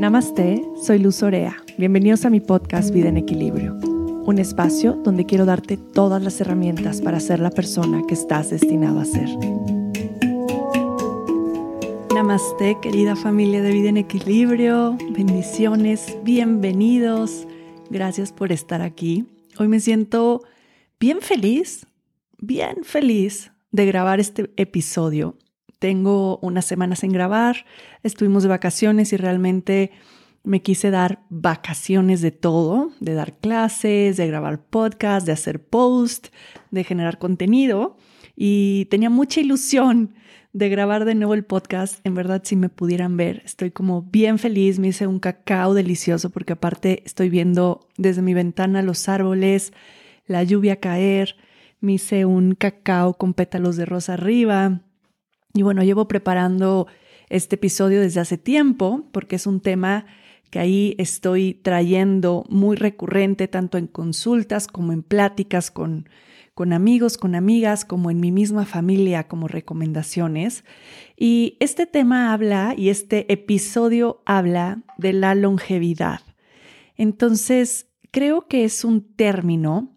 Namaste, soy Luz Orea. Bienvenidos a mi podcast Vida en Equilibrio, un espacio donde quiero darte todas las herramientas para ser la persona que estás destinado a ser. Namaste, querida familia de Vida en Equilibrio. Bendiciones, bienvenidos. Gracias por estar aquí. Hoy me siento bien feliz, bien feliz de grabar este episodio tengo unas semanas en grabar, estuvimos de vacaciones y realmente me quise dar vacaciones de todo, de dar clases, de grabar podcast, de hacer post, de generar contenido y tenía mucha ilusión de grabar de nuevo el podcast. En verdad, si me pudieran ver, estoy como bien feliz, me hice un cacao delicioso porque aparte estoy viendo desde mi ventana los árboles, la lluvia caer, me hice un cacao con pétalos de rosa arriba, y bueno, llevo preparando este episodio desde hace tiempo porque es un tema que ahí estoy trayendo muy recurrente tanto en consultas como en pláticas con, con amigos, con amigas, como en mi misma familia como recomendaciones. Y este tema habla y este episodio habla de la longevidad. Entonces, creo que es un término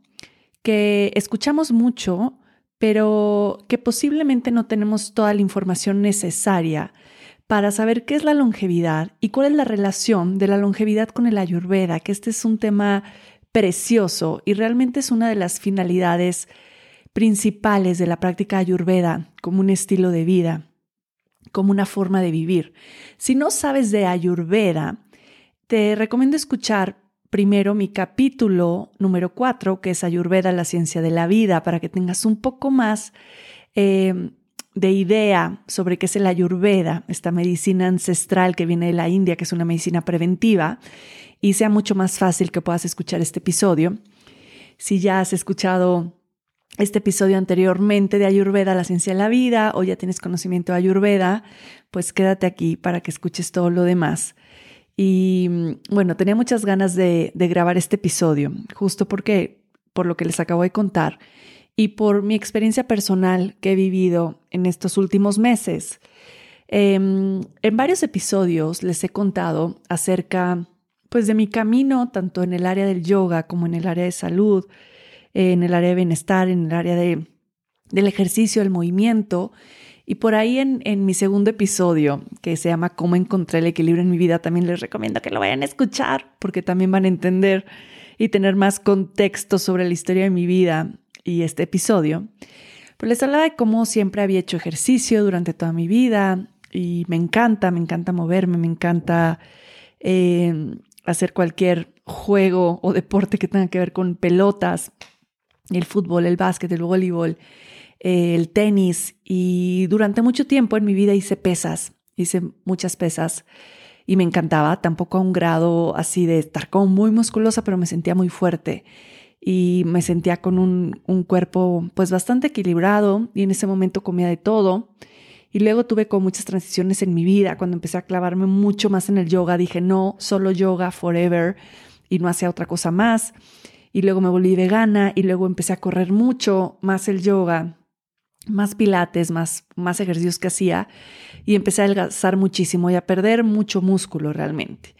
que escuchamos mucho pero que posiblemente no tenemos toda la información necesaria para saber qué es la longevidad y cuál es la relación de la longevidad con el ayurveda, que este es un tema precioso y realmente es una de las finalidades principales de la práctica ayurveda como un estilo de vida, como una forma de vivir. Si no sabes de ayurveda, te recomiendo escuchar primero mi capítulo número 4, que es Ayurveda, la ciencia de la vida, para que tengas un poco más em, de idea sobre qué es el Ayurveda, esta medicina ancestral que viene de la India, que es una medicina preventiva, y sea mucho más fácil que puedas escuchar este episodio. Si ya has escuchado este episodio anteriormente de Ayurveda, la ciencia de la vida, o ya tienes conocimiento de Ayurveda, pues quédate aquí para que escuches todo lo demás. Y mm, bueno, tenía muchas ganas de, grabar este episodio, justo porque, por lo que les acabo de contar y por mi experiencia personal que he vivido en estos últimos meses. Em, en varios episodios les he contado acerca pues de mi camino tanto en el área del yoga como en el área de salud, en el área de bienestar, en el área de, del ejercicio, el movimiento y por ahí en, mi segundo episodio, que se llama Cómo encontré el equilibrio en mi vida, también les recomiendo que lo vayan a escuchar, porque también van a entender y tener más contexto sobre la historia de mi vida y este episodio. Pues les hablaba de cómo siempre había hecho ejercicio durante toda mi vida y me encanta, me encanta moverme, me encanta eh, hacer cualquier juego o deporte que tenga que ver con pelotas, el fútbol, el básquet, el voleibol el tenis y durante mucho tiempo en mi vida hice pesas, hice muchas pesas y me encantaba, tampoco a un grado así de estar como muy musculosa, pero me sentía muy fuerte y me sentía con un, un cuerpo pues bastante equilibrado y en ese momento comía de todo. Y luego tuve como muchas transiciones en mi vida. Cuando empecé a clavarme mucho más en el yoga, dije, no, solo yoga forever y no hacía otra cosa más. Y luego me volví vegana y luego empecé a correr mucho más el yoga más pilates, más, más ejercicios que hacía y empecé a adelgazar muchísimo y a perder mucho músculo realmente.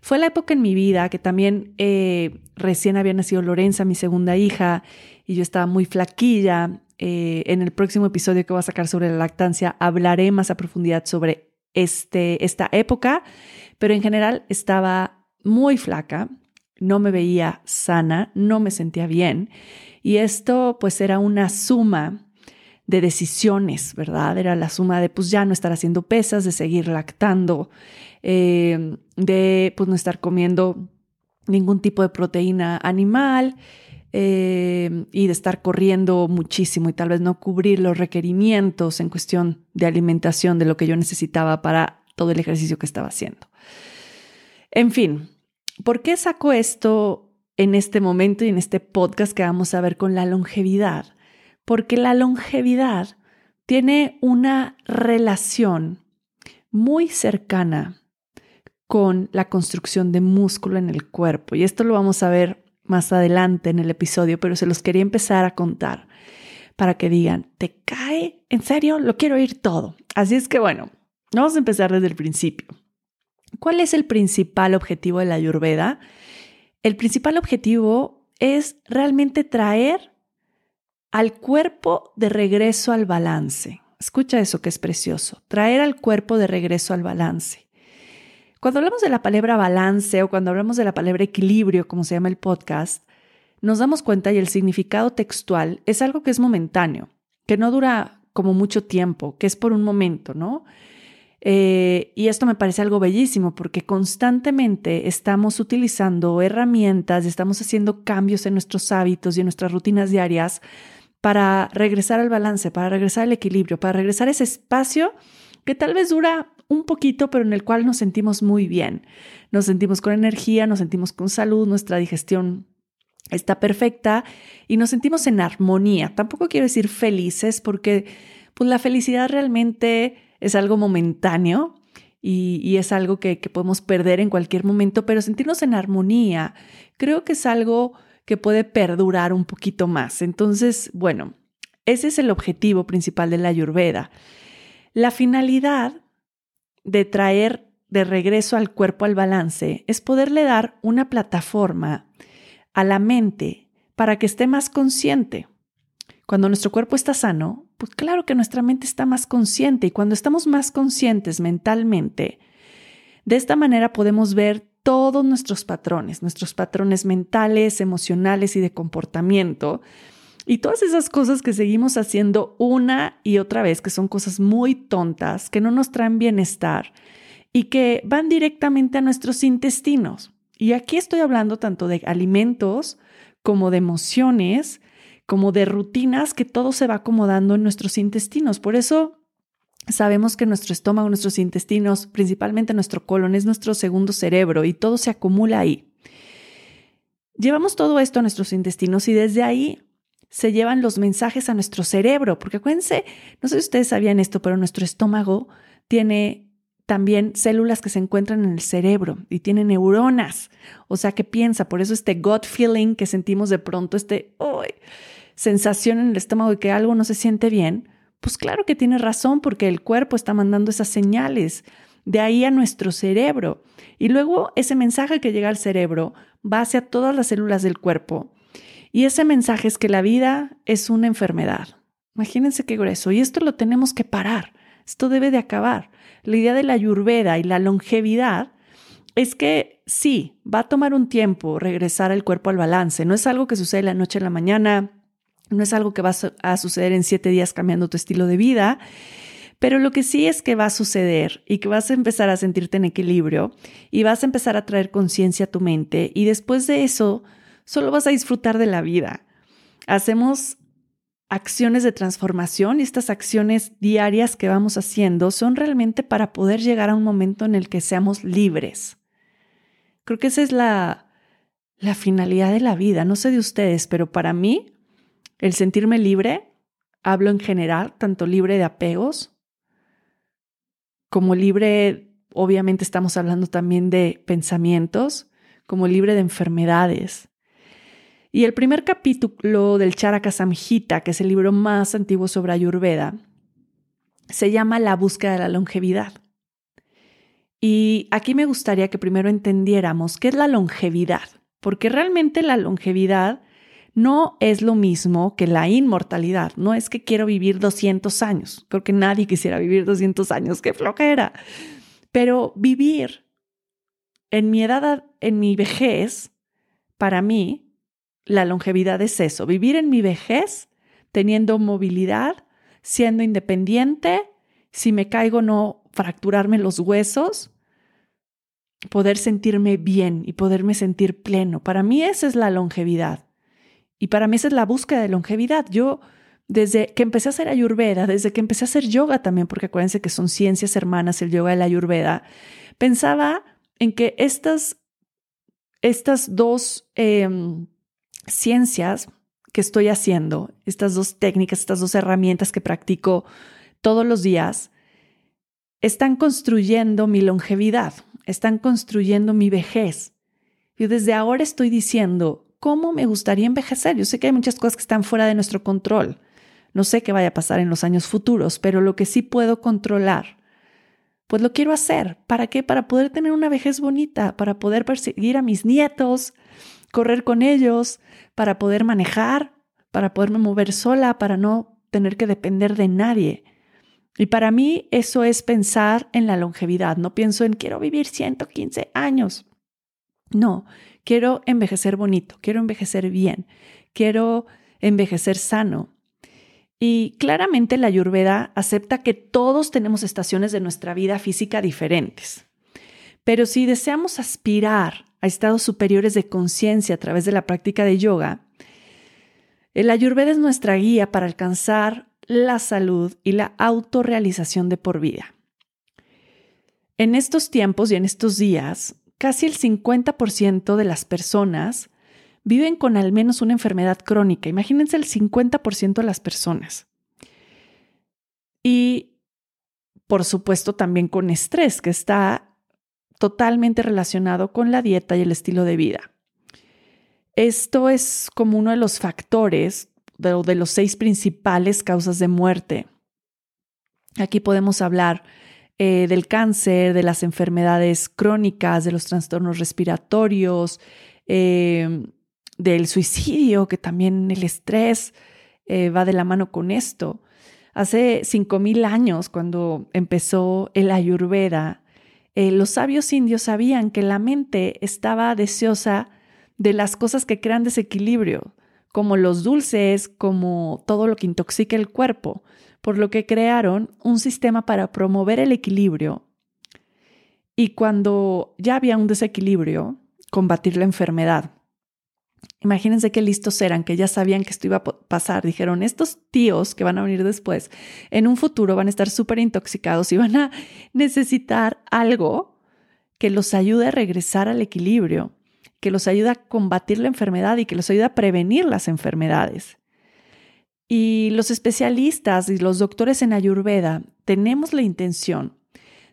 Fue la época en mi vida que también eh, recién había nacido Lorenza, mi segunda hija, y yo estaba muy flaquilla. Eh, en el próximo episodio que voy a sacar sobre la lactancia hablaré más a profundidad sobre este, esta época, pero en general estaba muy flaca, no me veía sana, no me sentía bien y esto pues era una suma de decisiones, ¿verdad? Era la suma de pues ya no estar haciendo pesas, de seguir lactando, eh, de pues no estar comiendo ningún tipo de proteína animal eh, y de estar corriendo muchísimo y tal vez no cubrir los requerimientos en cuestión de alimentación de lo que yo necesitaba para todo el ejercicio que estaba haciendo. En fin, ¿por qué saco esto en este momento y en este podcast que vamos a ver con la longevidad? Porque la longevidad tiene una relación muy cercana con la construcción de músculo en el cuerpo. Y esto lo vamos a ver más adelante en el episodio, pero se los quería empezar a contar para que digan, ¿te cae? ¿En serio? Lo quiero oír todo. Así es que bueno, vamos a empezar desde el principio. ¿Cuál es el principal objetivo de la ayurveda? El principal objetivo es realmente traer al cuerpo de regreso al balance. Escucha eso que es precioso, traer al cuerpo de regreso al balance. Cuando hablamos de la palabra balance o cuando hablamos de la palabra equilibrio, como se llama el podcast, nos damos cuenta y el significado textual es algo que es momentáneo, que no dura como mucho tiempo, que es por un momento, ¿no? Eh, y esto me parece algo bellísimo porque constantemente estamos utilizando herramientas, estamos haciendo cambios en nuestros hábitos y en nuestras rutinas diarias para regresar al balance, para regresar al equilibrio, para regresar a ese espacio que tal vez dura un poquito, pero en el cual nos sentimos muy bien. Nos sentimos con energía, nos sentimos con salud, nuestra digestión está perfecta y nos sentimos en armonía. Tampoco quiero decir felices porque pues, la felicidad realmente es algo momentáneo y, es algo que, que, podemos perder en cualquier momento, pero sentirnos en armonía creo que es algo que puede perdurar un poquito más. Entonces, bueno, ese es el objetivo principal de la ayurveda. La finalidad de traer de regreso al cuerpo al balance es poderle dar una plataforma a la mente para que esté más consciente. Cuando nuestro cuerpo está sano, pues claro que nuestra mente está más consciente y cuando estamos más conscientes mentalmente, de esta manera podemos ver todos nuestros patrones, nuestros patrones mentales, emocionales y de comportamiento. Y todas esas cosas que seguimos haciendo una y otra vez, que son cosas muy tontas, que no nos traen bienestar y que van directamente a nuestros intestinos. Y aquí estoy hablando tanto de alimentos como de emociones, como de rutinas, que todo se va acomodando en nuestros intestinos. Por eso sabemos que nuestro estómago, nuestros intestinos, principalmente nuestro colon, es nuestro segundo cerebro y todo se acumula ahí. Llevamos todo esto a nuestros intestinos y desde ahí se llevan los mensajes a nuestro cerebro, porque acuérdense, no sé si ustedes sabían esto, pero nuestro estómago tiene también células que se encuentran en el cerebro y tiene neuronas, o sea que piensa, por eso este gut feeling que sentimos de pronto, este sensación en el estómago de que algo no se siente bien, pues claro que tiene razón porque el cuerpo está mandando esas señales de ahí a nuestro cerebro y luego ese mensaje que llega al cerebro va hacia todas las células del cuerpo y ese mensaje es que la vida es una enfermedad. Imagínense qué grueso y esto lo tenemos que parar. Esto debe de acabar. La idea de la ayurveda y la longevidad es que sí, va a tomar un tiempo regresar el cuerpo al balance. No es algo que sucede la noche a la mañana, no es algo que va a suceder en siete días cambiando tu estilo de vida. Pero lo que sí es que va a suceder y que vas a empezar a sentirte en equilibrio y vas a empezar a traer conciencia a tu mente y después de eso solo vas a disfrutar de la vida. Hacemos acciones de transformación y estas acciones diarias que vamos haciendo son realmente para poder llegar a un momento en el que seamos libres. Creo que esa es la, la finalidad de la vida. No sé de ustedes, pero para mí, el sentirme libre, hablo en general, tanto libre de apegos, como libre, obviamente estamos hablando también de pensamientos, como libre de enfermedades, y el primer capítulo del Charaka Samhita, que es el libro más antiguo sobre Ayurveda, se llama La búsqueda de la longevidad. Y aquí me gustaría que primero entendiéramos qué es la longevidad, porque realmente la longevidad no es lo mismo que la inmortalidad. No es que quiero vivir 200 años. Creo que nadie quisiera vivir 200 años, qué flojera. Pero vivir en mi edad, en mi vejez, para mí, la longevidad es eso, vivir en mi vejez teniendo movilidad, siendo independiente, si me caigo no fracturarme los huesos, poder sentirme bien y poderme sentir pleno. Para mí esa es la longevidad. Y para mí esa es la búsqueda de longevidad. Yo, desde que empecé a hacer ayurveda, desde que empecé a hacer yoga también, porque acuérdense que son ciencias hermanas el yoga y la ayurveda, pensaba en que estas, estas dos... Em, ciencias que estoy haciendo, estas dos técnicas, estas dos herramientas que practico todos los días, están construyendo mi longevidad, están construyendo mi vejez. Yo desde ahora estoy diciendo, ¿cómo me gustaría envejecer? Yo sé que hay muchas cosas que están fuera de nuestro control. No sé qué vaya a pasar en los años futuros, pero lo que sí puedo controlar pues lo quiero hacer. ¿Para qué? Para poder tener una vejez bonita, para poder perseguir a mis nietos, correr con ellos, para poder manejar, para poderme mover sola, para no tener que depender de nadie. Y para mí eso es pensar en la longevidad. No pienso en quiero vivir 115 años. No, quiero envejecer bonito, quiero envejecer bien, quiero envejecer sano. Y claramente la Ayurveda acepta que todos tenemos estaciones de nuestra vida física diferentes. Pero si deseamos aspirar a estados superiores de conciencia a través de la práctica de yoga, el Ayurveda es nuestra guía para alcanzar la salud y la autorrealización de por vida. En estos tiempos y en estos días, casi el 50% de las personas viven con al menos una enfermedad crónica. Imagínense el 50% de las personas. Y, por supuesto, también con estrés, que está totalmente relacionado con la dieta y el estilo de vida. Esto es como uno de los factores de, de los seis principales causas de muerte. Aquí podemos hablar eh, del cáncer, de las enfermedades crónicas, de los trastornos respiratorios, eh, del suicidio, que también el estrés eh, va de la mano con esto. Hace 5.000 años, cuando empezó el ayurveda, los sabios indios sabían que la mente estaba deseosa de las cosas que crean desequilibrio, como los dulces, como todo lo que intoxica el cuerpo, por lo que crearon un sistema para promover el equilibrio y cuando ya había un desequilibrio, combatir la enfermedad. Imagínense qué listos eran, que ya sabían que esto iba a pasar. Dijeron, estos tíos que van a venir después, en un futuro van a estar súper intoxicados y van a necesitar algo que los ayude a regresar al equilibrio que los ayuda a combatir la enfermedad y que los ayuda a prevenir las enfermedades. Y los especialistas y los doctores en Ayurveda tenemos la intención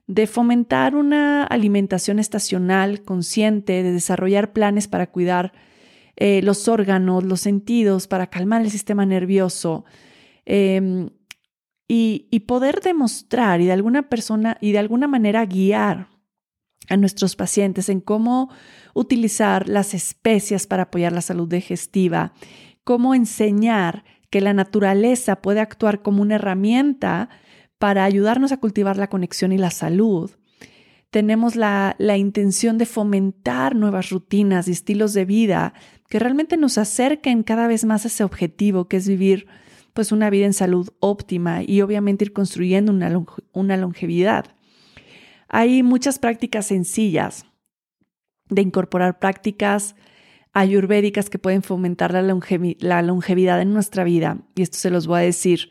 de fomentar una alimentación estacional, consciente, de desarrollar planes para cuidar eh, los órganos, los sentidos, para calmar el sistema nervioso em, y, y poder demostrar y de alguna persona y de alguna manera guiar a nuestros pacientes en cómo utilizar las especias para apoyar la salud digestiva, cómo enseñar que la naturaleza puede actuar como una herramienta para ayudarnos a cultivar la conexión y la salud. Tenemos la, la intención de fomentar nuevas rutinas y estilos de vida que realmente nos acerquen cada vez más a ese objetivo, que es vivir pues una vida en salud óptima y obviamente ir construyendo una, una longevidad. Hay muchas prácticas sencillas de incorporar prácticas ayurvédicas que pueden fomentar la, longevidad en nuestra vida. Y esto se los voy a decir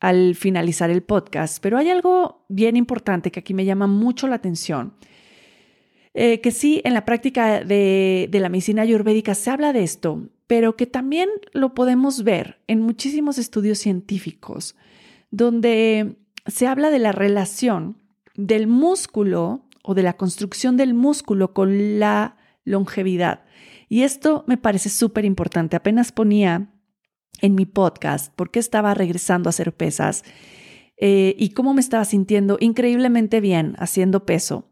al finalizar el podcast. Pero hay algo bien importante que aquí me llama mucho la atención. Eh, que sí, en la práctica de, de la medicina ayurvédica se habla de esto, pero que también lo podemos ver en muchísimos estudios científicos, donde se habla de la relación del músculo o de la construcción del músculo con la longevidad. Y esto me parece súper importante. Apenas ponía en mi podcast por qué estaba regresando a hacer pesas eh, y cómo me estaba sintiendo increíblemente bien haciendo peso.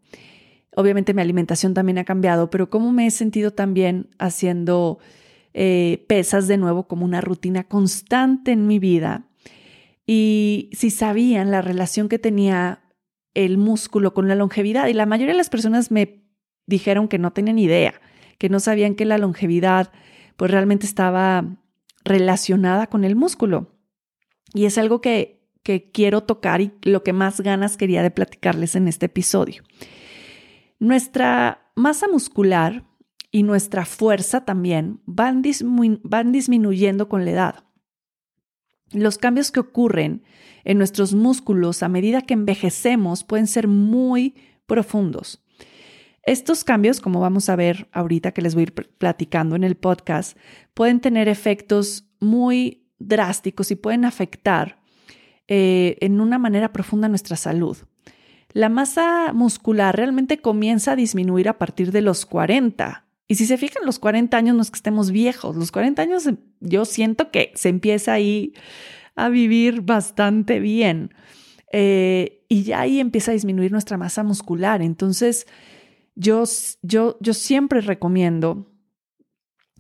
Obviamente mi alimentación también ha cambiado, pero cómo me he sentido también haciendo eh, pesas de nuevo como una rutina constante en mi vida. Y si sabían la relación que tenía el músculo con la longevidad. Y la mayoría de las personas me dijeron que no tenían idea, que no sabían que la longevidad pues realmente estaba relacionada con el músculo. Y es algo que, que quiero tocar y lo que más ganas quería de platicarles en este episodio. Nuestra masa muscular y nuestra fuerza también van, van disminuyendo con la edad. Los cambios que ocurren en nuestros músculos a medida que envejecemos pueden ser muy profundos. Estos cambios, como vamos a ver ahorita que les voy a ir platicando en el podcast, pueden tener efectos muy drásticos y pueden afectar eh, en una manera profunda nuestra salud. La masa muscular realmente comienza a disminuir a partir de los 40. Y si se fijan, los 40 años no es que estemos viejos, los 40 años yo siento que se empieza ahí a vivir bastante bien. eh, y ya ahí empieza a disminuir nuestra masa muscular. Entonces, yo, yo, yo siempre recomiendo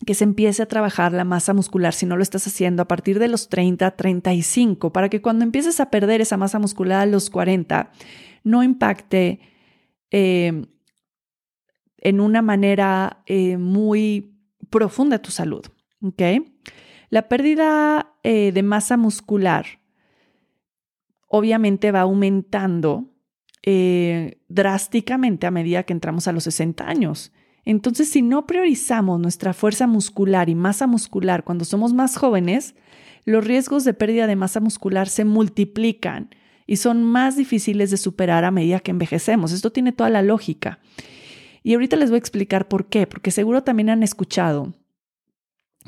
que se empiece a trabajar la masa muscular si no lo estás haciendo a partir de los 30, 35, para que cuando empieces a perder esa masa muscular a los 40, no impacte eh, en una manera eh, muy profunda tu salud. La pérdida eh, de masa muscular obviamente va aumentando drásticamente a medida que entramos a los 60 años. Entonces, si no priorizamos nuestra fuerza muscular y masa muscular cuando somos más jóvenes, los riesgos de pérdida de masa muscular se multiplican y son más difíciles de superar a medida que envejecemos. Esto tiene toda la lógica. Y ahorita les voy a explicar por qué, porque seguro también han escuchado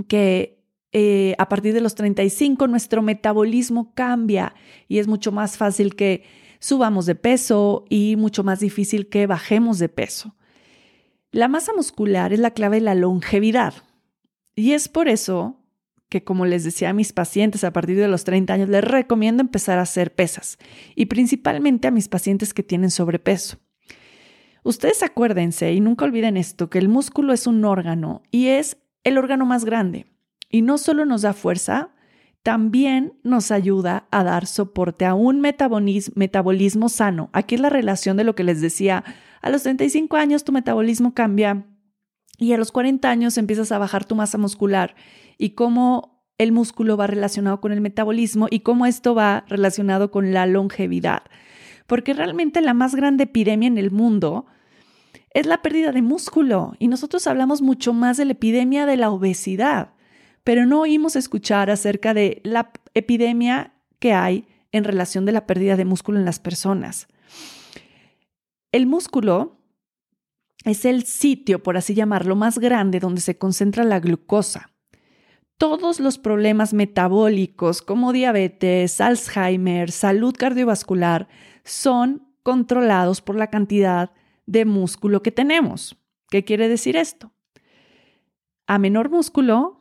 que eh, a partir de los 35 nuestro metabolismo cambia y es mucho más fácil que subamos de peso y mucho más difícil que bajemos de peso. La masa muscular es la clave de la longevidad. Y es por eso que, como les decía a mis pacientes a partir de los 30 años, les recomiendo empezar a hacer pesas y principalmente a mis pacientes que tienen sobrepeso. Ustedes acuérdense y nunca olviden esto, que el músculo es un órgano y es el órgano más grande. Y no solo nos da fuerza, también nos ayuda a dar soporte a un metabolismo, sano. Aquí es la relación de lo que les decía a los 35 años tu metabolismo cambia y a los 40 años empiezas a bajar tu masa muscular y cómo el músculo va relacionado con el metabolismo y cómo esto va relacionado con la longevidad. Porque realmente la más grande epidemia en el mundo es la pérdida de músculo y nosotros hablamos mucho más de la epidemia de la obesidad, pero no oímos escuchar acerca de la epidemia que hay en relación de la pérdida de músculo en las personas. El músculo es el sitio, por así llamarlo, más grande donde se concentra la glucosa. Todos los problemas metabólicos como diabetes, Alzheimer, salud cardiovascular son controlados por la cantidad de músculo que tenemos. ¿Qué quiere decir esto? A menor músculo,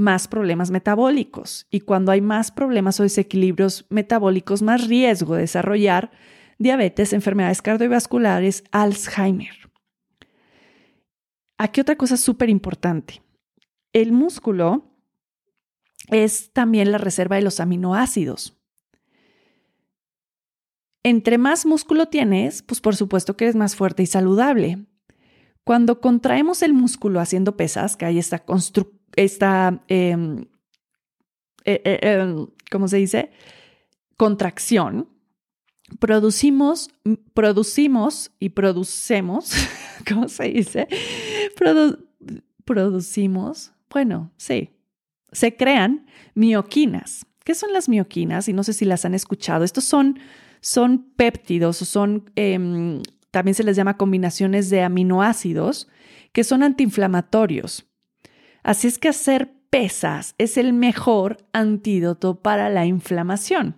más problemas metabólicos. Y cuando hay más problemas o desequilibrios metabólicos, más riesgo de desarrollar diabetes, enfermedades cardiovasculares, Alzheimer. Aquí otra cosa súper importante. El músculo es también la reserva de los aminoácidos. Entre más músculo tienes, pues por supuesto que eres más fuerte y saludable. Cuando contraemos el músculo haciendo pesas, que hay esta, esta em, eh, eh, em, ¿cómo se dice? Contracción, producimos, producimos y producemos, ¿cómo se dice? producimos, bueno, sí, se crean mioquinas. ¿Qué son las mioquinas? Y no sé si las han escuchado. Estos son, son péptidos o son, em, también se les llama combinaciones de aminoácidos que son antiinflamatorios. Así es que hacer pesas es el mejor antídoto para la inflamación.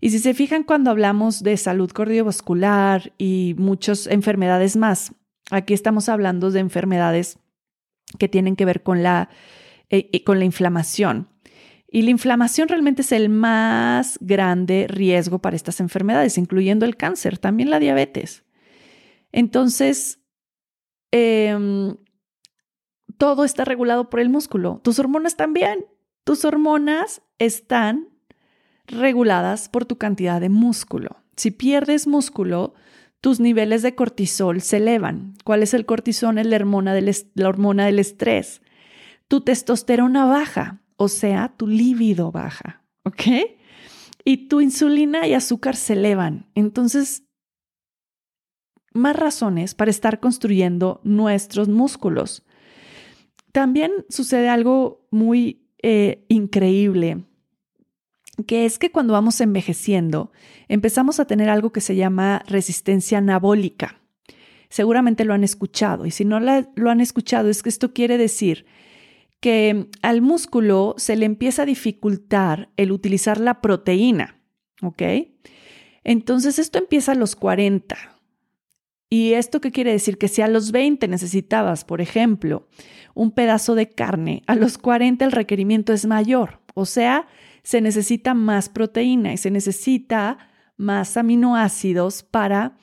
Y si se fijan cuando hablamos de salud cardiovascular y muchas enfermedades más, aquí estamos hablando de enfermedades que tienen que ver con la, eh, con la inflamación. Y la inflamación realmente es el más grande riesgo para estas enfermedades, incluyendo el cáncer, también la diabetes. Entonces, em, todo está regulado por el músculo. Tus hormonas también. Tus hormonas están reguladas por tu cantidad de músculo. Si pierdes músculo, tus niveles de cortisol se elevan. ¿Cuál es el cortisol? Es la hormona del, estrés. Tu testosterona baja, o sea, tu líbido baja, ¿ok? Y tu insulina y azúcar se elevan. Entonces, más razones para estar construyendo nuestros músculos. También sucede algo muy eh, increíble que es que cuando vamos envejeciendo empezamos a tener algo que se llama resistencia anabólica. Seguramente lo han escuchado y si no lo han escuchado es que esto quiere decir que al músculo se le empieza a dificultar el utilizar la proteína, ¿ok? Entonces esto empieza a los 40. ¿Y esto qué quiere decir? Que si a los 20 necesitabas, por ejemplo, un pedazo de carne, a los 40 el requerimiento es mayor. O sea, se necesita más proteína y se necesita más aminoácidos para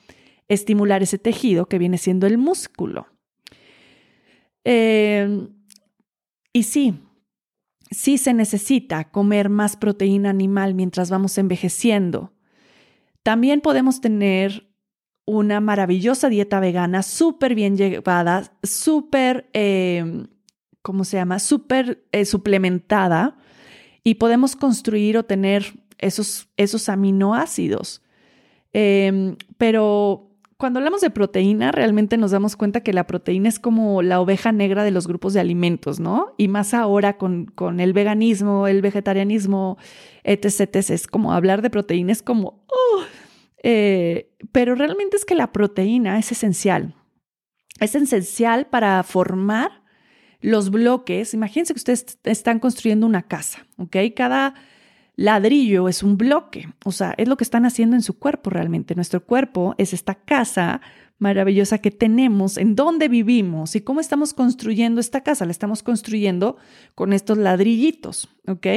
estimular ese tejido que viene siendo el músculo. Em, y sí, sí se necesita comer más proteína animal mientras vamos envejeciendo. También podemos tener una maravillosa dieta vegana, súper bien llevada, súper, em, ¿cómo se llama? Súper eh, suplementada y podemos construir o tener esos, esos aminoácidos. Em, pero cuando hablamos de proteína, realmente nos damos cuenta que la proteína es como la oveja negra de los grupos de alimentos, ¿no? Y más ahora con, el veganismo, el vegetarianismo, etc, Es como hablar de proteína, es como, oh, eh, pero realmente es que la proteína es esencial. Es esencial para formar los bloques. Imagínense que ustedes están construyendo una casa, ¿ok? Cada ladrillo es un bloque, o sea, es lo que están haciendo en su cuerpo realmente. Nuestro cuerpo es esta casa maravillosa que tenemos, en donde vivimos y cómo estamos construyendo esta casa. La estamos construyendo con estos ladrillitos, ¿ok?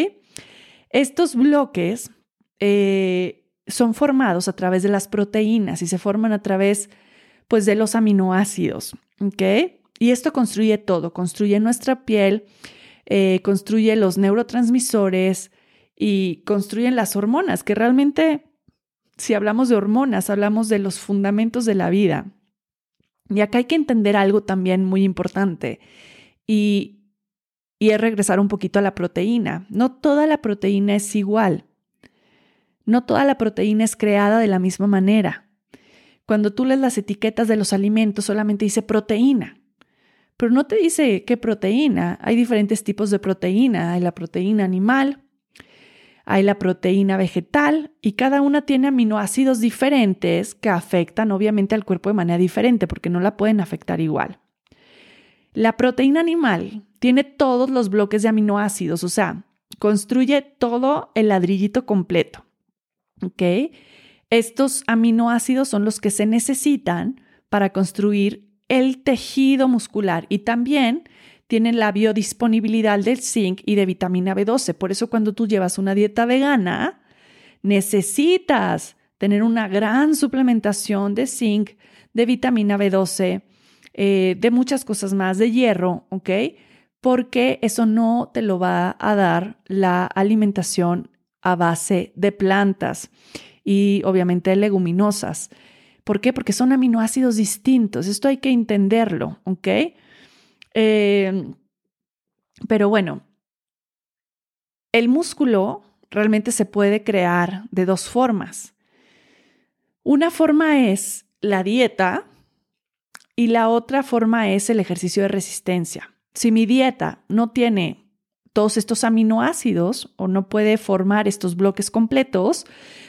Estos bloques eh, son formados a través de las proteínas y se forman a través, pues, de los aminoácidos, ¿ok? Y esto construye todo, construye nuestra piel, eh, construye los neurotransmisores, y construyen las hormonas, que realmente, si hablamos de hormonas, hablamos de los fundamentos de la vida. Y acá hay que entender algo también muy importante y, y es regresar un poquito a la proteína. No toda la proteína es igual. No toda la proteína es creada de la misma manera. Cuando tú lees las etiquetas de los alimentos, solamente dice proteína, pero no te dice qué proteína. Hay diferentes tipos de proteína. Hay la proteína animal, hay la proteína vegetal y cada una tiene aminoácidos diferentes que afectan obviamente al cuerpo de manera diferente porque no la pueden afectar igual. La proteína animal tiene todos los bloques de aminoácidos, o sea, construye todo el ladrillito completo. ¿Ok? Estos aminoácidos son los que se necesitan para construir el tejido muscular y también tienen la biodisponibilidad del zinc y de vitamina B12. Por eso cuando tú llevas una dieta vegana, necesitas tener una gran suplementación de zinc, de vitamina B12, eh, de muchas cosas más, de hierro, ¿ok? Porque eso no te lo va a dar la alimentación a base de plantas y obviamente leguminosas. ¿Por qué? Porque son aminoácidos distintos. Esto hay que entenderlo, ¿ok? Em, pero bueno, el músculo realmente se puede crear de dos formas. Una forma es la dieta y la otra forma es el ejercicio de resistencia. Si mi dieta no tiene todos estos aminoácidos o no puede formar estos bloques completos,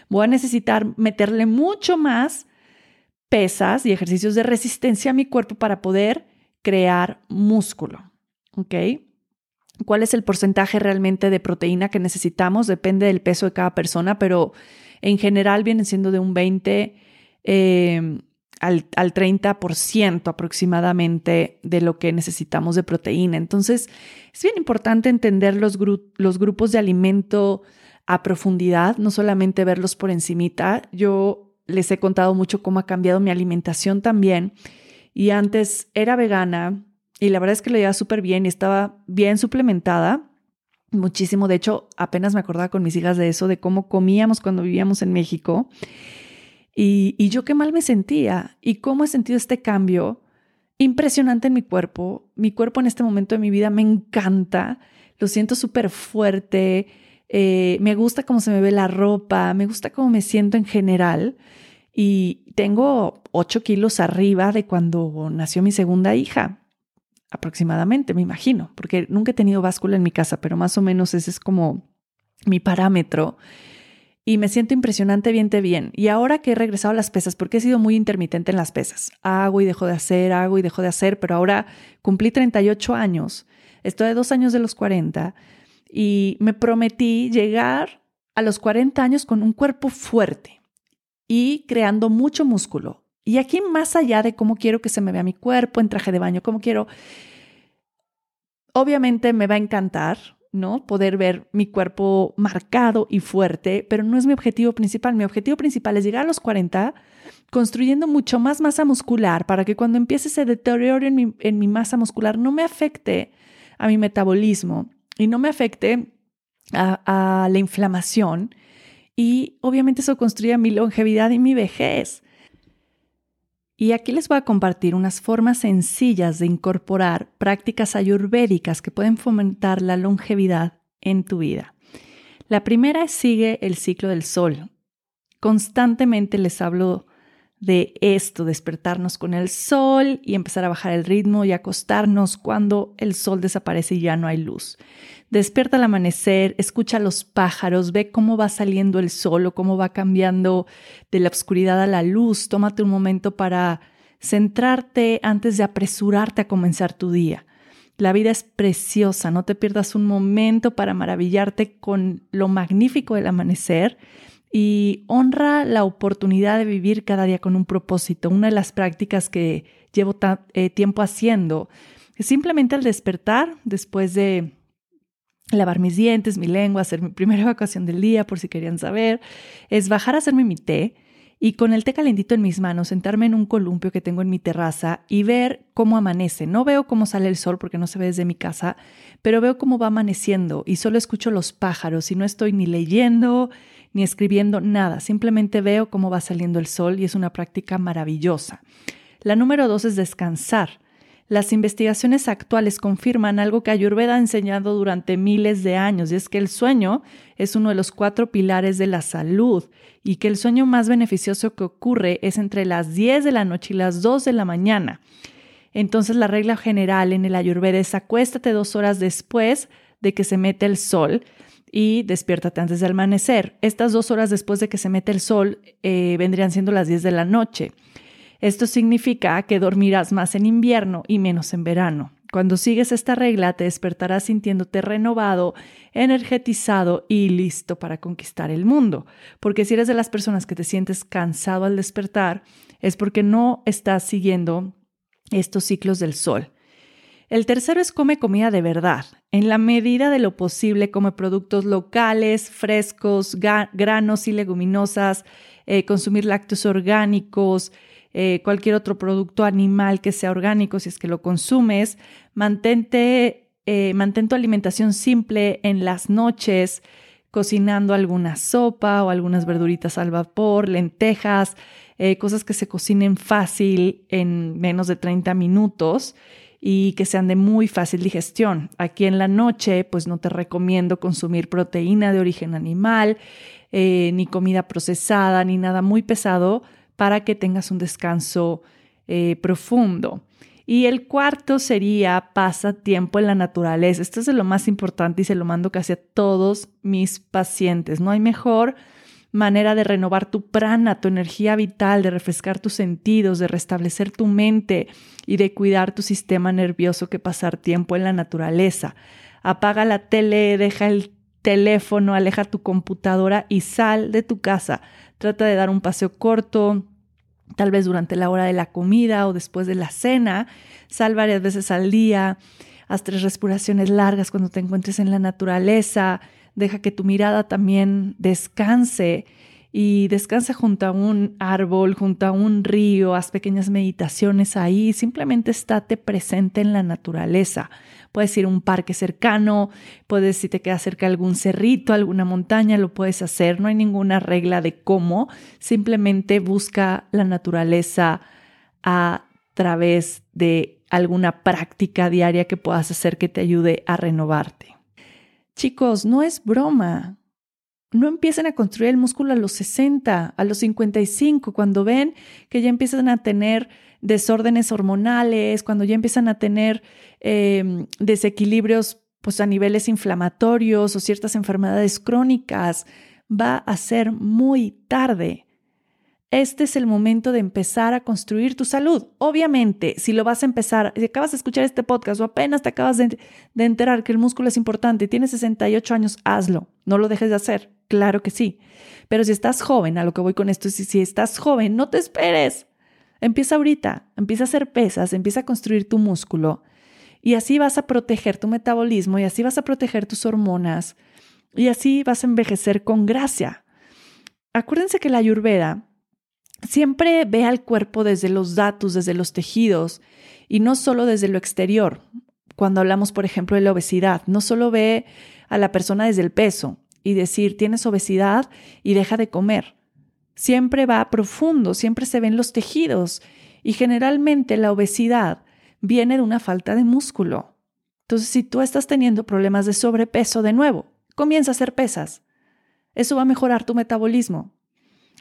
voy a necesitar meterle mucho más pesas y ejercicios de resistencia a mi cuerpo para poder crear músculo. ¿Ok? ¿Cuál es el porcentaje realmente de proteína que necesitamos? Depende del peso de cada persona, pero en general vienen siendo de un 20 em, al, al 30% aproximadamente de lo que necesitamos de proteína. Entonces, es bien importante entender los, los grupos de alimento a profundidad, no solamente verlos por encimita. Yo les he contado mucho cómo ha cambiado mi alimentación también y antes era vegana y la verdad es que lo llevaba súper bien y estaba bien suplementada. Muchísimo, de hecho, apenas me acordaba con mis hijas de eso, de cómo comíamos cuando vivíamos en México. Y, yo qué mal me sentía y cómo he sentido este cambio impresionante en mi cuerpo. Mi cuerpo en este momento de mi vida me encanta, lo siento súper fuerte, eh, me gusta cómo se me ve la ropa, me gusta cómo me siento en general y tengo 8 kilos arriba de cuando nació mi segunda hija, aproximadamente, me imagino, porque nunca he tenido báscula en mi casa, pero más o menos ese es como mi parámetro. Y me siento impresionante bien, bien. Y ahora que he regresado a las pesas, porque he sido muy intermitente en las pesas, hago y dejo de hacer, hago y dejo de hacer, pero ahora cumplí 38 años, estoy a dos años de los 40 y me prometí llegar a los 40 años con un cuerpo fuerte, y creando mucho músculo. Y aquí más allá de cómo quiero que se me vea mi cuerpo en traje de baño, cómo quiero, obviamente me va a encantar ¿no? Poder ver mi cuerpo marcado y fuerte, pero no es mi objetivo principal. Mi objetivo principal es llegar a los 40 construyendo mucho más masa muscular para que cuando empiece ese deterioro en mi, en mi masa muscular no me afecte a mi metabolismo y no me afecte a, a la inflamación. Y obviamente eso construye mi longevidad y mi vejez. Y aquí les voy a compartir unas formas sencillas de incorporar prácticas ayurvédicas que pueden fomentar la longevidad en tu vida. La primera es sigue el ciclo del sol. Constantemente les hablo de esto, despertarnos con el sol y empezar a bajar el ritmo y acostarnos cuando el sol desaparece y ya no hay luz. Despierta al amanecer, escucha a los pájaros, ve cómo va saliendo el sol o cómo va cambiando de la oscuridad a la luz. Tómate un momento para centrarte antes de apresurarte a comenzar tu día. La vida es preciosa, no te pierdas un momento para maravillarte con lo magnífico del amanecer y honra la oportunidad de vivir cada día con un propósito. Una de las prácticas que llevo eh, tiempo haciendo es simplemente al despertar, después de lavar mis dientes, mi lengua, hacer mi primera evacuación del día, por si querían saber, es bajar a hacerme mi té y con el té calentito en mis manos sentarme en un columpio que tengo en mi terraza y ver cómo amanece. No veo cómo sale el sol porque no se ve desde mi casa, pero veo cómo va amaneciendo y solo escucho los pájaros y no estoy ni leyendo ni escribiendo nada, simplemente veo cómo va saliendo el sol y es una práctica maravillosa. La número dos es descansar. Las investigaciones actuales confirman algo que Ayurveda ha enseñado durante miles de años, y es que el sueño es uno de los cuatro pilares de la salud y que el sueño más beneficioso que ocurre es entre las 10 de la noche y las 2 de la mañana. Entonces la regla general en el Ayurveda es acuéstate dos horas después de que se mete el sol y despiértate antes del amanecer. Estas dos horas después de que se mete el sol eh, vendrían siendo las 10 de la noche. Esto significa que dormirás más en invierno y menos en verano. Cuando sigues esta regla te despertarás sintiéndote renovado, energetizado y listo para conquistar el mundo. Porque si eres de las personas que te sientes cansado al despertar, es porque no estás siguiendo estos ciclos del sol. El tercero es come comida de verdad. En la medida de lo posible, come productos locales, frescos, granos y leguminosas, eh, consumir lácteos orgánicos, eh, cualquier otro producto animal que sea orgánico si es que lo consumes. Mantente, eh, mantén tu alimentación simple en las noches, cocinando alguna sopa o algunas verduritas al vapor, lentejas, cosas que se cocinen fácil en menos de 30 minutos y que sean de muy fácil digestión. Aquí en la noche, pues no te recomiendo consumir proteína de origen animal, eh, ni comida procesada, ni nada muy pesado para que tengas un descanso eh, profundo. Y el cuarto sería pasa tiempo en la naturaleza. Esto es lo más importante y se lo mando casi a todos mis pacientes. No hay mejor manera de renovar tu prana, tu energía vital, de refrescar tus sentidos, de restablecer tu mente y de cuidar tu sistema nervioso que pasar tiempo en la naturaleza. Apaga la tele, deja el teléfono, aleja tu computadora y sal de tu casa. Trata de dar un paseo corto, tal vez durante la hora de la comida o después de la cena. Sal varias veces al día. Haz tres respiraciones largas cuando te encuentres en la naturaleza deja que tu mirada también descanse y descansa junto a un árbol, junto a un río, haz pequeñas meditaciones ahí, simplemente estate presente en la naturaleza. Puedes ir a un parque cercano, puedes, si te queda cerca algún cerrito, alguna montaña, lo puedes hacer, no hay ninguna regla de cómo, simplemente busca la naturaleza a través de alguna práctica diaria que puedas hacer que te ayude a renovarte. Chicos, no es broma. No empiecen a construir el músculo a los 60, a los 55, cuando ven que ya empiezan a tener desórdenes hormonales, cuando ya empiezan a tener em, desequilibrios pues, a niveles inflamatorios o ciertas enfermedades crónicas. Va a ser muy tarde. Este es el momento de empezar a construir tu salud. Obviamente, si lo vas a empezar, si acabas de escuchar este podcast o apenas te acabas de, enterar que el músculo es importante y tienes 68 años, hazlo. No lo dejes de hacer. Claro que sí. Pero si estás joven, a lo que voy con esto es si estás joven, no te esperes. Empieza ahorita, empieza a hacer pesas, empieza a construir tu músculo Y así vas a proteger tu metabolismo y así vas a proteger tus hormonas y así vas a envejecer con gracia. Acuérdense que la ayurveda siempre ve al cuerpo desde los datos, desde los tejidos y no solo desde lo exterior. Cuando hablamos, por ejemplo, de la obesidad, no solo ve a la persona desde el peso y decir tienes obesidad y deja de comer. Siempre va profundo, siempre se ven los tejidos y generalmente la obesidad viene de una falta de músculo. Entonces, si tú estás teniendo problemas de sobrepeso de nuevo, comienza a hacer pesas. Eso va a mejorar tu metabolismo.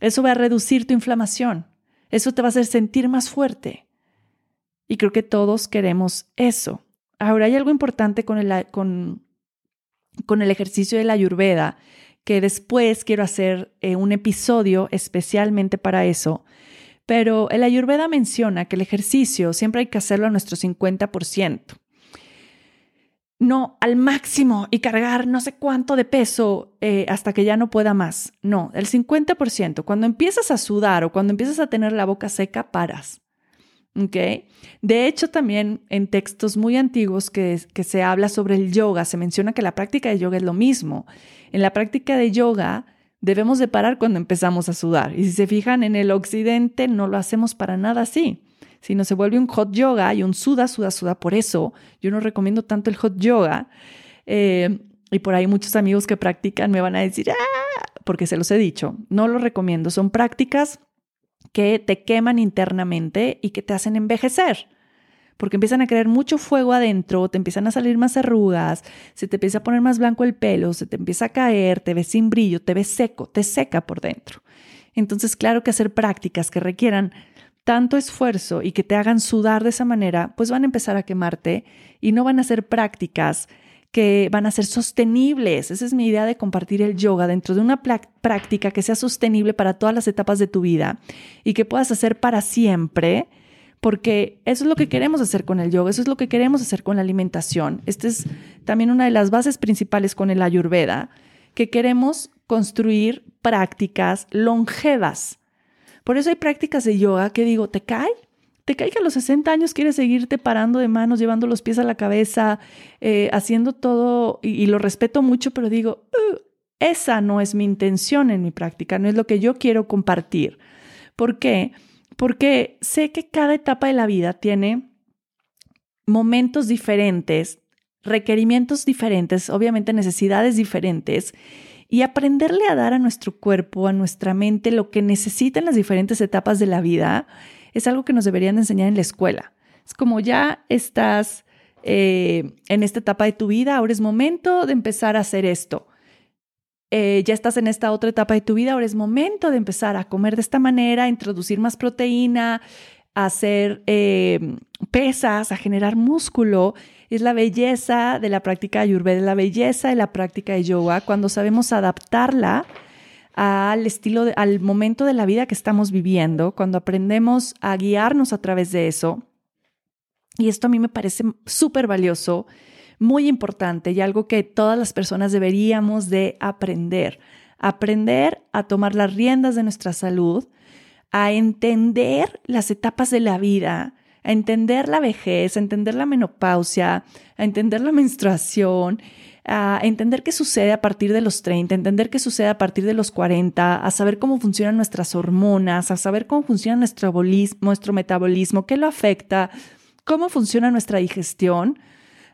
Eso va a reducir tu inflamación. Eso te va a hacer sentir más fuerte. Y creo que todos queremos eso. Ahora hay algo importante con el, con, con el ejercicio de la ayurveda, que después quiero hacer eh, un episodio especialmente para eso. Pero el ayurveda menciona que el ejercicio siempre hay que hacerlo a nuestro 50% no al máximo y cargar no sé cuánto de peso eh, hasta que ya no pueda más. No, el 50%. Cuando empiezas a sudar o cuando empiezas a tener la boca seca, paras. De hecho, también en textos muy antiguos que, que se habla sobre el yoga, se menciona que la práctica de yoga es lo mismo. En la práctica de yoga debemos de parar cuando empezamos a sudar. Y si se fijan, en el occidente no lo hacemos para nada así sino se vuelve un hot yoga y un suda, suda, suda. Por eso yo no recomiendo tanto el hot yoga. Eh, y por ahí muchos amigos que practican me van a decir, ah", porque se los he dicho, no lo recomiendo. Son prácticas que te queman internamente y que te hacen envejecer. Porque empiezan a crear mucho fuego adentro, te empiezan a salir más arrugas, se te empieza a poner más blanco el pelo, se te empieza a caer, te ves sin brillo, te ves seco, te seca por dentro. Entonces, claro que hacer prácticas que requieran tanto esfuerzo y que te hagan sudar de esa manera, pues van a empezar a quemarte y no van a ser prácticas que van a ser sostenibles. Esa es mi idea de compartir el yoga dentro de una práctica que sea sostenible para todas las etapas de tu vida y que puedas hacer para siempre, porque eso es lo que queremos hacer con el yoga, eso es lo que queremos hacer con la alimentación. Esta es también una de las bases principales con el ayurveda, que queremos construir prácticas longevas por eso hay prácticas de yoga que digo, ¿te cae? ¿Te cae que a los 60 años quieres seguirte parando de manos, llevando los pies a la cabeza, eh, haciendo todo, y, lo respeto mucho, pero digo, uh, esa no es mi intención en mi práctica, no es lo que yo quiero compartir. ¿Por qué? Porque sé que cada etapa de la vida tiene momentos diferentes, requerimientos diferentes, obviamente necesidades diferentes, y aprenderle a dar a nuestro cuerpo, a nuestra mente, lo que necesita en las diferentes etapas de la vida, es algo que nos deberían enseñar en la escuela. Es como ya estás eh, en esta etapa de tu vida, ahora es momento de empezar a hacer esto. Eh, ya estás en esta otra etapa de tu vida, ahora es momento de empezar a comer de esta manera, a introducir más proteína, a hacer eh, pesas, a generar músculo es la belleza de la práctica ayurveda, la belleza de la práctica de yoga, cuando sabemos adaptarla al estilo, al momento de la vida que estamos viviendo, cuando aprendemos a guiarnos a través de eso. Y esto a mí me parece súper valioso, muy importante y algo que todas las personas deberíamos de aprender. Aprender a tomar las riendas de nuestra salud, a entender las etapas de la vida, a entender la vejez, a entender la menopausia, a entender la menstruación, a entender qué sucede a partir de los 30, a entender qué sucede a partir de los 40, a saber cómo funcionan nuestras hormonas, a saber cómo funciona nuestro, nuestro metabolismo, qué lo afecta, cómo funciona nuestra digestión.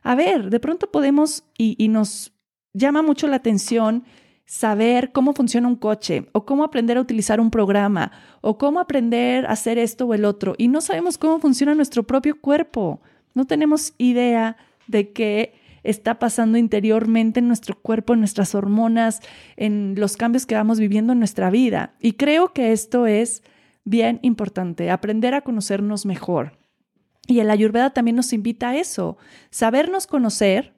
A ver, de pronto podemos y, nos llama mucho la atención saber cómo funciona un coche o cómo aprender a utilizar un programa o cómo aprender a hacer esto o el otro y no sabemos cómo funciona nuestro propio cuerpo. No tenemos idea de qué está pasando interiormente en nuestro cuerpo, en nuestras hormonas, en los cambios que vamos viviendo en nuestra vida. Y creo que esto es bien importante, aprender a conocernos mejor. Y el Ayurveda también nos invita a eso, sabernos conocer,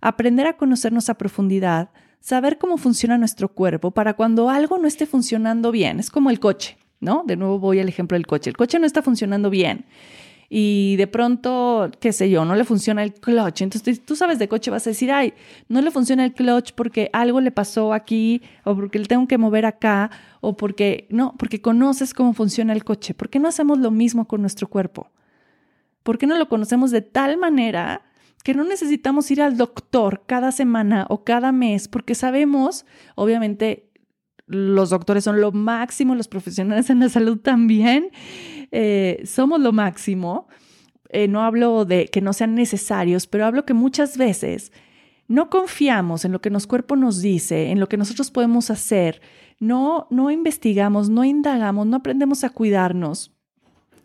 aprender a conocernos a profundidad, saber cómo funciona nuestro cuerpo para cuando algo no esté funcionando bien. Es como el coche, ¿no? De nuevo voy al ejemplo del coche. El coche no está funcionando bien y de pronto, qué sé yo, no le funciona el clutch. Entonces tú sabes de coche, vas a decir, ay, no le funciona el clutch porque algo le pasó aquí o porque le tengo que mover acá o porque, no, porque conoces cómo funciona el coche. ¿Por qué no hacemos lo mismo con nuestro cuerpo? ¿Por qué no lo conocemos de tal manera que no necesitamos ir al doctor cada semana o cada mes porque sabemos, obviamente, los doctores son lo máximo, los profesionales en la salud también, eh, somos lo máximo. Eh, no hablo de que no sean necesarios, pero hablo que muchas veces no confiamos en lo que nuestro cuerpo nos dice, en lo que nosotros podemos hacer, no, no investigamos, no indagamos, no aprendemos a cuidarnos.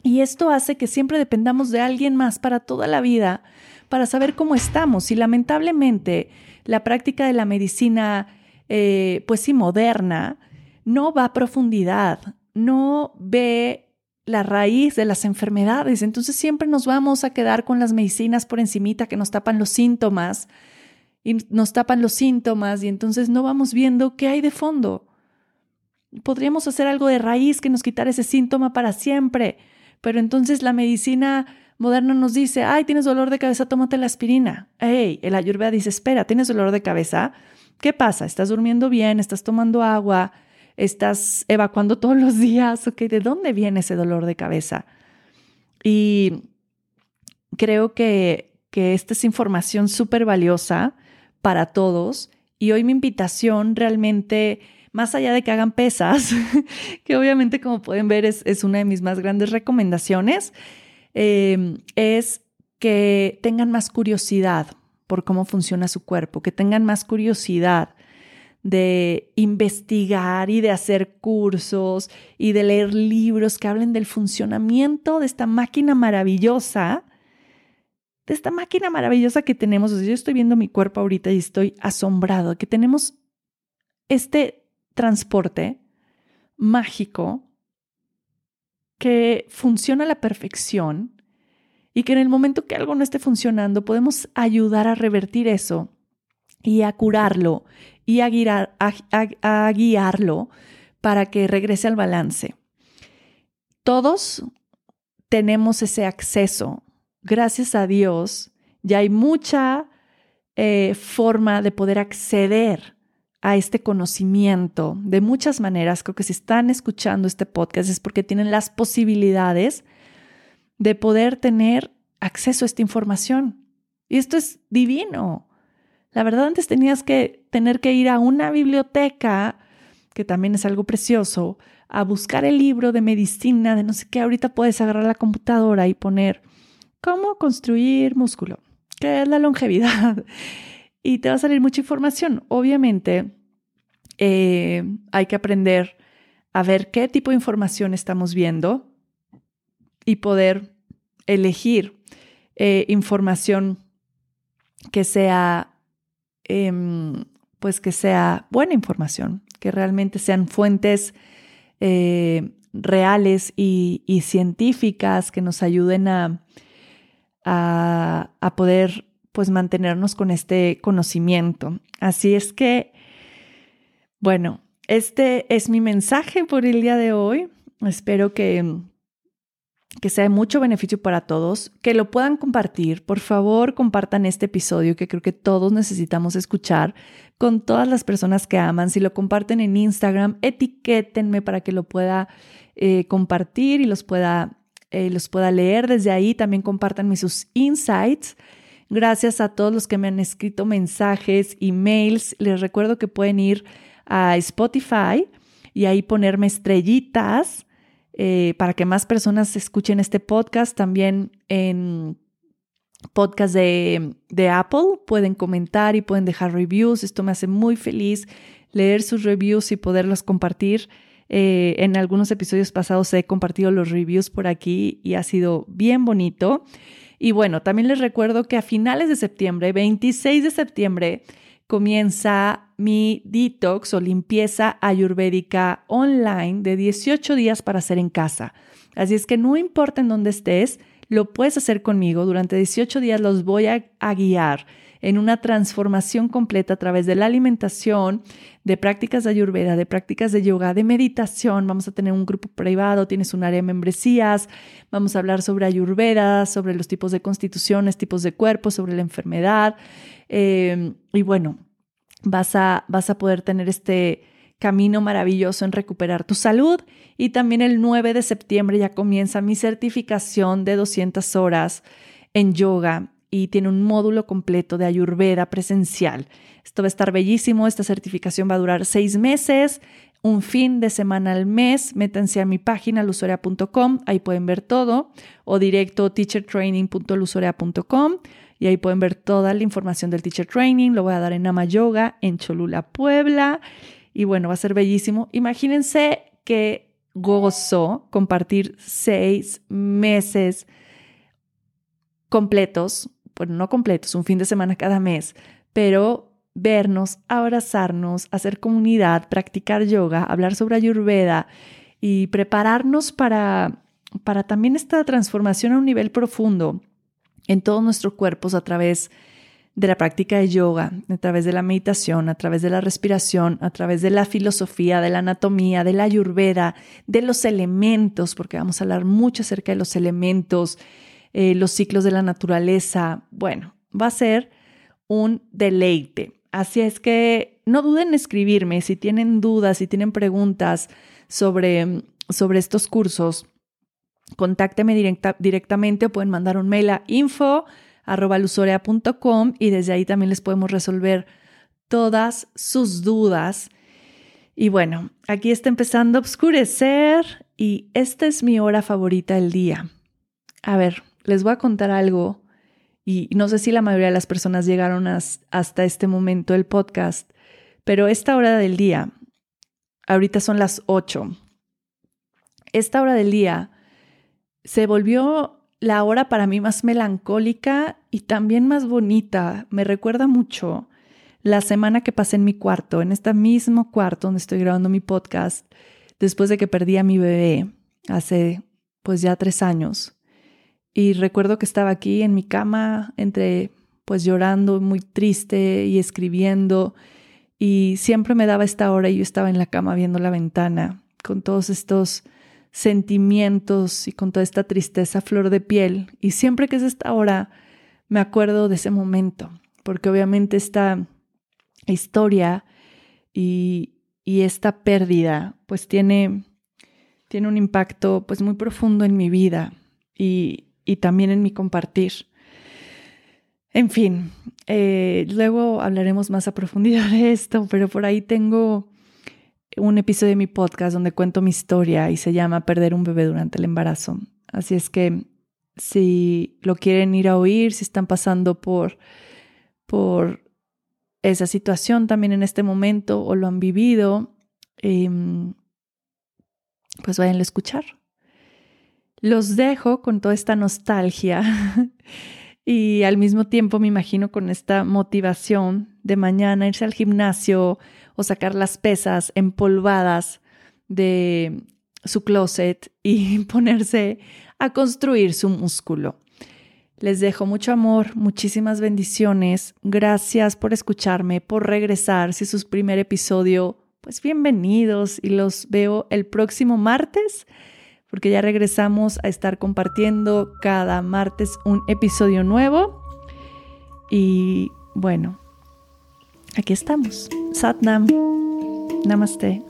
Y esto hace que siempre dependamos de alguien más para toda la vida, para saber cómo estamos. Y lamentablemente la práctica de la medicina, eh, pues sí, moderna, no va a profundidad, no ve la raíz de las enfermedades. Entonces siempre nos vamos a quedar con las medicinas por encimita que nos tapan los síntomas y nos tapan los síntomas y entonces no vamos viendo qué hay de fondo. Podríamos hacer algo de raíz que nos quitara ese síntoma para siempre, pero entonces la medicina moderna nos dice, ay, tienes dolor de cabeza, tómate la aspirina. Hey, el ayurveda dice, espera, ¿tienes dolor de cabeza? ¿Qué pasa? ¿Estás durmiendo bien? ¿Estás tomando agua? ¿Estás evacuando todos los días? ¿Ok? ¿De dónde viene ese dolor de cabeza? Y creo que, que esta es información súper valiosa para todos. Y hoy mi invitación realmente más allá de que hagan pesas, que obviamente como pueden ver es, una de mis más grandes recomendaciones, em, es que tengan más curiosidad por cómo funciona su cuerpo, que tengan más curiosidad de investigar y de hacer cursos y de leer libros que hablen del funcionamiento de esta máquina maravillosa, de esta máquina maravillosa que tenemos. yo estoy viendo mi cuerpo ahorita y estoy asombrado que tenemos este transporte mágico que funciona a la perfección y que en el momento que algo no esté funcionando podemos ayudar a revertir eso y a curarlo y a, a guiarlo para que regrese al balance. Todos tenemos ese acceso. Gracias a Dios, ya hay mucha eh, forma de poder acceder a este conocimiento de muchas maneras. Creo que si están escuchando este podcast es porque tienen las posibilidades de poder tener acceso a esta información. Y esto es divino. La verdad, antes tenías que tener que ir a una biblioteca, que también es algo precioso, a buscar el libro de medicina, de no sé qué. Ahorita puedes agarrar la computadora y poner cómo construir músculo, qué es la longevidad y te va a salir mucha información. Obviamente, eh, hay que aprender a ver qué tipo de información estamos viendo y poder elegir eh, información que sea, em, pues que sea buena información, que realmente sean fuentes eh, reales y, científicas que nos ayuden a, a, a poder pues mantenernos con este conocimiento. Así es que, bueno, este es mi mensaje por el día de hoy. Espero que, que sea de mucho beneficio para todos, que lo puedan compartir. Por favor, compartan este episodio que creo que todos necesitamos escuchar con todas las personas que aman. Si lo comparten en Instagram, etiquétenme para que lo pueda eh, compartir y los pueda, eh, los pueda leer desde ahí. También compartanme sus insights. Gracias a todos los que me han escrito mensajes, emails. Les recuerdo que pueden ir a Spotify y ahí ponerme estrellitas eh, para que más personas escuchen este podcast. También en podcast de, Apple pueden comentar y pueden dejar reviews. Esto me hace muy feliz leer sus reviews y poderlos compartir. Eh, en algunos episodios pasados he compartido los reviews por aquí y ha sido bien bonito. Y bueno, también les recuerdo que a finales de septiembre, 26 de septiembre, comienza mi detox o limpieza ayurvédica online de 18 días para hacer en casa. Así es que no importa en dónde estés, lo puedes hacer conmigo. Durante 18 días los voy a, a guiar en una transformación completa a través de la alimentación, de prácticas de ayurveda, de prácticas de yoga, de meditación. Vamos a tener un grupo privado, tienes un área de membresías, vamos a hablar sobre ayurveda, sobre los tipos de constituciones, tipos de cuerpos, sobre la enfermedad. Eh, y bueno, vas a, vas a poder tener este camino maravilloso en recuperar tu salud. Y también el 9 de septiembre ya comienza mi certificación de 200 horas en yoga y tiene un módulo completo de Ayurveda presencial. Esto va a estar bellísimo. Esta certificación va a durar seis meses, un fin de semana al mes. Métanse a mi página lusoria.com, ahí pueden ver todo, o directo teachertraining.lusoria.com y ahí pueden ver toda la información del teacher training. Lo voy a dar en Nama Yoga, en Cholula, Puebla. Y bueno, va a ser bellísimo. Imagínense que gozo compartir seis meses completos bueno, no completos, un fin de semana cada mes, pero vernos, abrazarnos, hacer comunidad, practicar yoga, hablar sobre ayurveda y prepararnos para, para también esta transformación a un nivel profundo en todos nuestros cuerpos a través de la práctica de yoga, a través de la meditación, a través de la respiración, a través de la filosofía, de la anatomía, de la ayurveda, de los elementos, porque vamos a hablar mucho acerca de los elementos, eh, los ciclos de la naturaleza. Bueno, va a ser un deleite. Así es que no duden en escribirme si tienen dudas, si tienen preguntas sobre, sobre estos cursos. Contácteme directamente o pueden mandar un mail a info y desde ahí también les podemos resolver todas sus dudas. Y bueno, aquí está empezando a oscurecer y esta es mi hora favorita del día. A ver, les voy a contar algo y no sé si la mayoría de las personas llegaron hasta este momento del podcast, pero esta hora del día, ahorita son las 8, esta hora del día se volvió la hora para mí más melancólica y también más bonita. Me recuerda mucho la semana que pasé en mi cuarto, en este mismo cuarto donde estoy grabando mi podcast, después de que perdí a mi bebé hace pues ya tres años. Y recuerdo que estaba aquí en mi cama, entre pues llorando, muy triste y escribiendo. Y siempre me daba esta hora y yo estaba en la cama viendo la ventana con todos estos sentimientos y con toda esta tristeza flor de piel. Y siempre que es esta hora, me acuerdo de ese momento, porque obviamente esta historia y, y esta pérdida pues tiene, tiene un impacto pues muy profundo en mi vida. Y, y también en mi compartir. En fin, eh, luego hablaremos más a profundidad de esto, pero por ahí tengo un episodio de mi podcast donde cuento mi historia y se llama Perder un bebé durante el embarazo. Así es que si lo quieren ir a oír, si están pasando por, por esa situación también en este momento o lo han vivido, em, pues vayan a escuchar. Los dejo con toda esta nostalgia y al mismo tiempo me imagino con esta motivación de mañana irse al gimnasio o sacar las pesas empolvadas de su closet y ponerse a construir su músculo. Les dejo mucho amor, muchísimas bendiciones. Gracias por escucharme, por regresar. Si es su primer episodio, pues bienvenidos y los veo el próximo martes porque ya regresamos a estar compartiendo cada martes un episodio nuevo. Y bueno, aquí estamos. Satnam. Namaste.